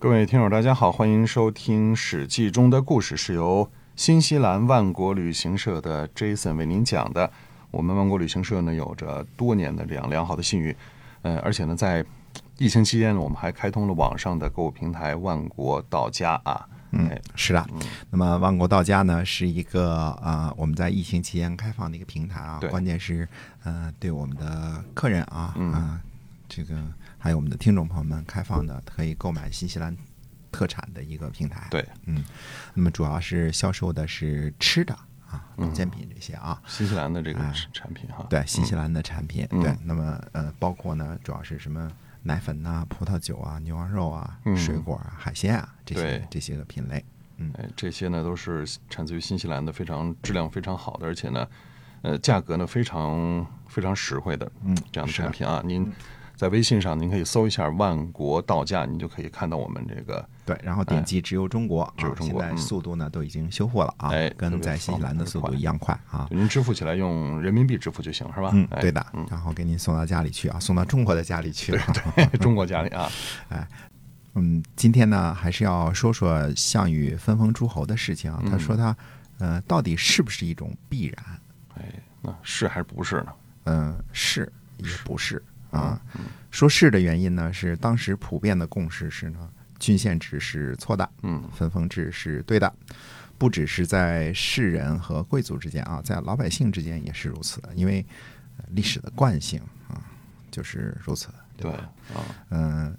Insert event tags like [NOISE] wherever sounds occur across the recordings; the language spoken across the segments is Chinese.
各位听友，大家好，欢迎收听《史记》中的故事，是由新西兰万国旅行社的 Jason 为您讲的。我们万国旅行社呢，有着多年的这样良好的信誉，呃，而且呢，在疫情期间呢，我们还开通了网上的购物平台万国到家啊。嗯，是的。那么万国到家呢，是一个啊，我们在疫情期间开放的一个平台啊。对关键是，呃，对我们的客人啊，啊，这个还有我们的听众朋友们开放的，可以购买新西兰特产的一个平台。对，嗯，那么主要是销售的是吃的啊，保健品这些啊。新西兰的这个哎产品哈。对新西兰的产品，嗯对，那么呃，包括呢，主要是什么奶粉呐、葡萄酒啊、牛羊肉啊、嗯水果啊、海鲜啊这些这些个品类。嗯，哎，这些呢都是产自于新西兰的，非常质量非常好的，而且呢，呃，价格呢非常非常实惠的，嗯这样的产品啊。您在微信上您可以搜一下“万国道家”，您就可以看到我们这个对，然后点击直邮中国，哎只有啊现在速度呢都已经修复了啊，哎跟在新西兰的速度一样快啊。您支付起来用人民币支付就行，是吧？嗯，哎对的，然后给您送到家里去啊，送到中国的家里去了。中国家里啊，[LAUGHS] 哎嗯，今天呢还是要说说项羽分封诸侯的事情啊。他说他呃到底是不是一种必然？哎，那是还是不是呢？嗯，是也不是啊。说是的原因呢，是当时普遍的共识是呢，郡县制是错的，嗯，分封制是对的。不只是在士人和贵族之间啊，在老百姓之间也是如此的，因为呃历史的惯性啊就是如此，对吧？啊，嗯、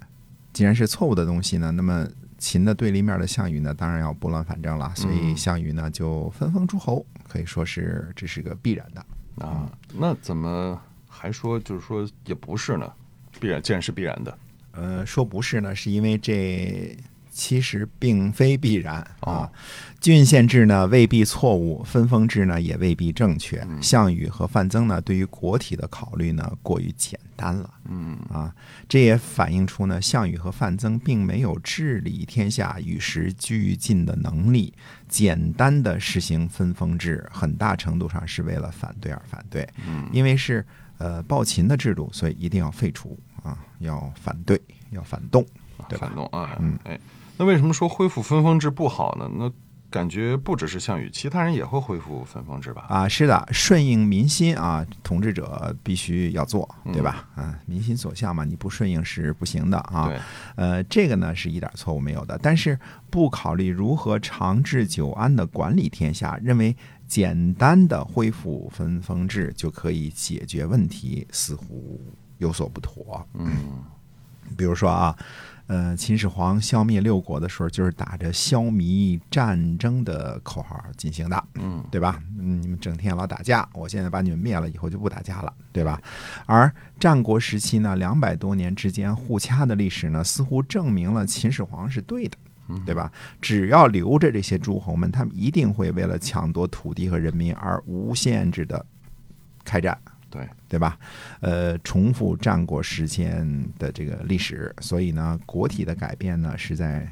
既然是错误的东西呢，那么秦的对立面的项羽呢，当然要拨乱反正了，所以嗯项羽呢就分封诸侯，可以说是这是个必然的。啊，那怎么还说就是说也不是呢？必然，既然是必然的，呃，说不是呢，是因为这其实并非必然啊哦。郡县制呢未必错误，分封制呢也未必正确。项羽和范增呢对于国体的考虑呢过于简单了。嗯啊，这也反映出呢，项羽和范增并没有治理天下、与时俱进的能力。简单的实行分封制，很大程度上是为了反对而反对，嗯因为是呃暴秦的制度，所以一定要废除啊，要反对，要反动。对吧反动啊，嗯哎，那为什么说恢复分封制不好呢？那感觉不只是项羽，其他人也会恢复分封制吧？啊，是的，顺应民心啊，统治者必须要做，对吧？啊，民心所向嘛，你不顺应是不行的啊。对，呃，这个呢是一点错误没有的，但是不考虑如何长治久安的管理天下，认为简单的恢复分封制就可以解决问题，似乎有所不妥。嗯比如说啊，呃，秦始皇消灭六国的时候，就是打着消弭战争的口号进行的。嗯对吧？嗯，你们整天老打架，我现在把你们灭了，以后就不打架了，对吧？而战国时期呢，两百多年之间互掐的历史呢，似乎证明了秦始皇是对的，对吧？只要留着这些诸侯们，他们一定会为了抢夺土地和人民而无限制的开战。对，对吧？呃，重复战国时间的这个历史，所以呢，国体的改变呢，是在，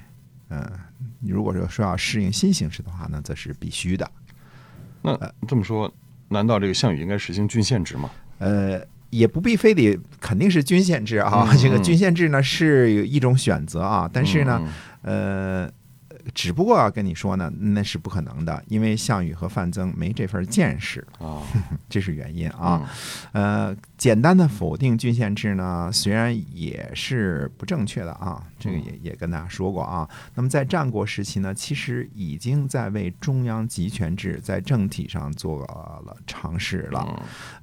呃，如果说说要适应新形势的话呢，则是必须的。那这么说，难道这个项羽应该实行郡县制吗？呃，也不必非得肯定是郡县制啊，嗯这个嗯郡县制呢是有一种选择啊，但是呢，嗯，呃，只不过要跟你说呢，那是不可能的，因为项羽和范增没这份见识，嗯啊，[LAUGHS] 这是原因啊。嗯呃，简单的否定郡县制呢，虽然也是不正确的啊，这个也也跟大家说过啊。那么在战国时期呢，其实已经在为中央集权制在政体上做了尝试了。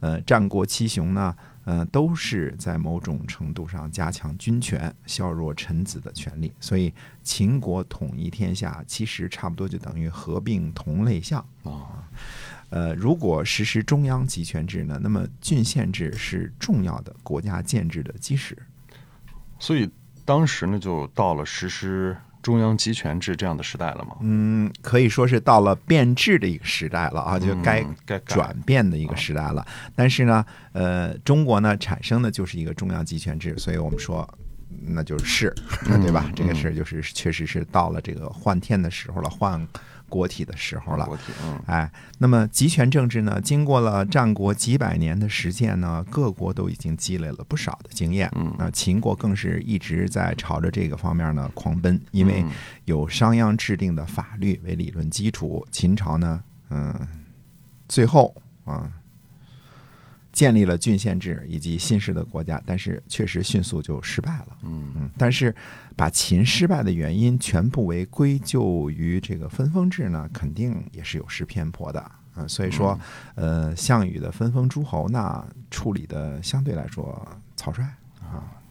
嗯呃，战国七雄呢，呃，都是在某种程度上加强军权，削弱臣子的权利。所以秦国统一天下，其实差不多就等于合并同类项。啊，呃，如果实施中央集权制呢，那么郡县制是重要的国家建制的基石。所以当时呢，就到了实施中央集权制这样的时代了吗。嗯，可以说是到了变质的一个时代了啊，就该嗯该转变的一个时代了。但是呢，呃，中国呢产生的就是一个中央集权制，所以我们说那就是对吧？这个事就是确实是到了这个换天的时候了，换国体的时候了。国体，嗯哎，那么集权政治呢，经过了战国几百年的实践呢，各国都已经积累了不少的经验。嗯那秦国更是一直在朝着这个方面呢狂奔，因为嗯有商鞅制定的法律为理论基础。秦朝呢，嗯，最后啊。建立了郡县制以及新式的国家，但是确实迅速就失败了。嗯嗯，但是把秦失败的原因全部为归咎于这个分封制呢，肯定也是有失偏颇的。嗯，所以说，呃，项羽的分封诸侯呢，处理的相对来说草率。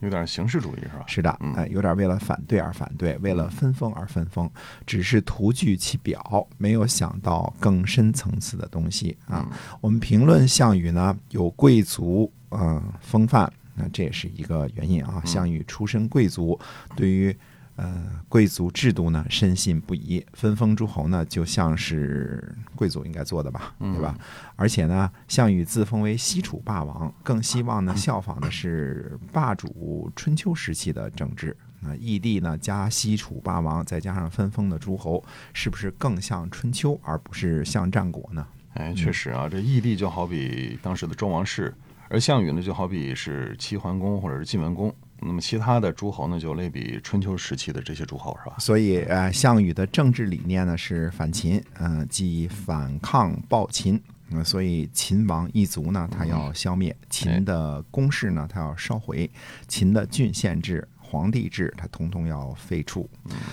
有点形式主义是吧？是的，嗯哎，有点为了反对而反对，为了分封而分封，只是图具其表，没有想到更深层次的东西啊。我们评论项羽呢，有贵族呃风范，那这也是一个原因啊。项羽出身贵族，对于呃贵族制度呢深信不疑，分封诸侯呢就像是贵族应该做的吧，对吧？而且呢，项羽自封为西楚霸王，更希望呢效仿的是霸主春秋时期的政治。啊，义帝呢加西楚霸王，再加上分封的诸侯，是不是更像春秋，而不是像战国呢？哎，确实啊，这义帝就好比当时的周王室，而项羽呢就好比是齐桓公或者是晋文公。那么其他的诸侯呢，就类比春秋时期的这些诸侯，是吧？所以，呃，项羽的政治理念呢是反秦，嗯、即反抗暴秦。嗯，所以秦王一族呢，他要消灭；秦的公室呢，他要烧毁；秦的郡县制、皇帝制，他统统要废除。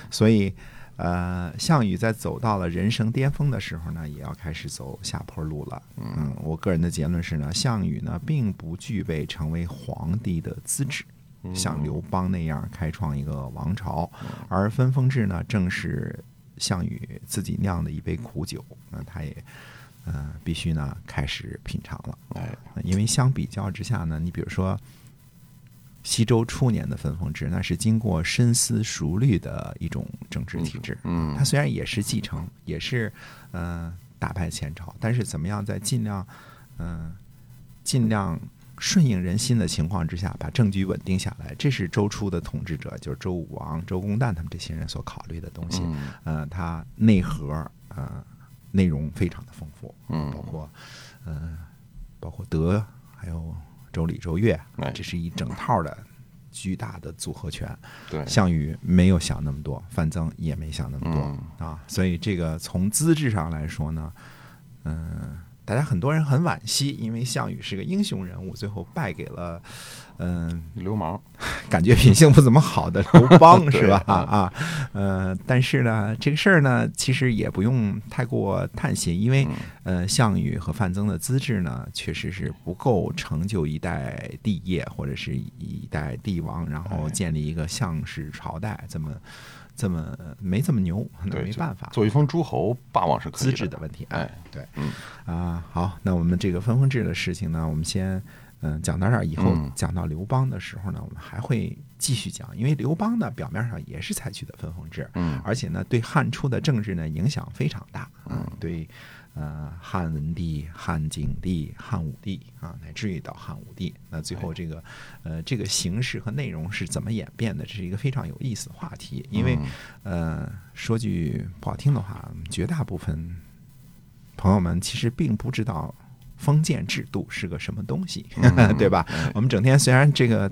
所以，呃，项羽在走到了人生巅峰的时候呢，也要开始走下坡路了。嗯，我个人的结论是呢，项羽呢并不具备成为皇帝的资质。像刘邦那样开创一个王朝，而分封制呢，正是项羽自己酿的一杯苦酒，那他也呃必须呢开始品尝了。哎，因为相比较之下呢，你比如说西周初年的分封制，那是经过深思熟虑的一种政治体制。嗯它虽然也是继承，也是呃打败前朝，但是怎么样在尽量嗯、呃尽量顺应人心的情况之下，把政局稳定下来，这是周初的统治者，就是周武王、周公旦他们这些人所考虑的东西。嗯呃，它内核呃内容非常的丰富，嗯包括呃包括德，还有周礼、周乐哎，这是一整套的巨大的组合拳。对，项羽没有想那么多，范增也没想那么多、啊，所以这个从资质上来说呢，嗯、大家很多人很惋惜，因为项羽是个英雄人物，最后败给了，嗯、流氓，感觉品性不怎么好的 [LAUGHS] 刘邦 [LAUGHS] 是吧？啊。啊，呃，但是呢，这个事儿呢，其实也不用太过叹息，因为呃，项羽和范增的资质呢，确实是不够成就一代帝业或者是一代帝王，然后哎。建立一个项氏朝代，这么这么没这么牛，那没办法。做一封诸侯，霸王是可以资质的问题，哎，对，嗯。啊，好，那我们这个分封制的事情呢，我们先嗯讲到这儿，以后嗯。讲到刘邦的时候呢，我们还会继续讲，因为刘邦呢表面上也是采取的分封制，嗯而且呢对汉初的政治呢影响非常大，嗯，对。呃，汉文帝、汉景帝、汉武帝啊，乃至于到汉武帝，那最后这个，呃，这个形式和内容是怎么演变的？这是一个非常有意思的话题。因为，呃，说句不好听的话，绝大部分朋友们其实并不知道封建制度是个什么东西，嗯 [LAUGHS] 对吧？我们整天虽然这个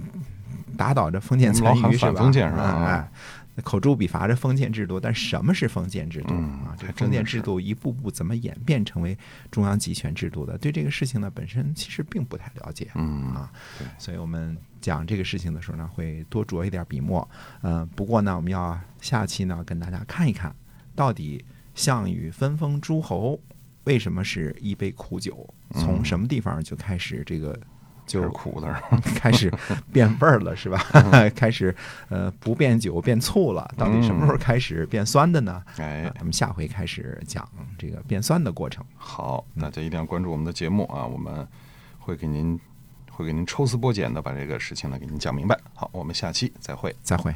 打倒这封建残余是吧？反封建是吧哎哎口诛笔伐这封建制度，但什么是封建制度、嗯啊？这封建制度一步步怎么演变成为中央集权制度的？对这个事情呢，本身其实并不太了解。嗯啊，所以我们讲这个事情的时候呢，会多着一点笔墨。嗯、不过呢，我们要下期呢跟大家看一看，到底项羽分封诸侯为什么是一杯苦酒？从什么地方就开始这个就就是苦的，[LAUGHS] 开始变味儿了，是吧？[LAUGHS] 开始呃不变酒变醋了，到底什么时候开始变酸的呢？哎啊，咱们下回开始讲这个变酸的过程。好，那就一定要关注我们的节目啊，我们会给您会给您抽丝剥茧的把这个事情呢给您讲明白。好，我们下期再会。再会。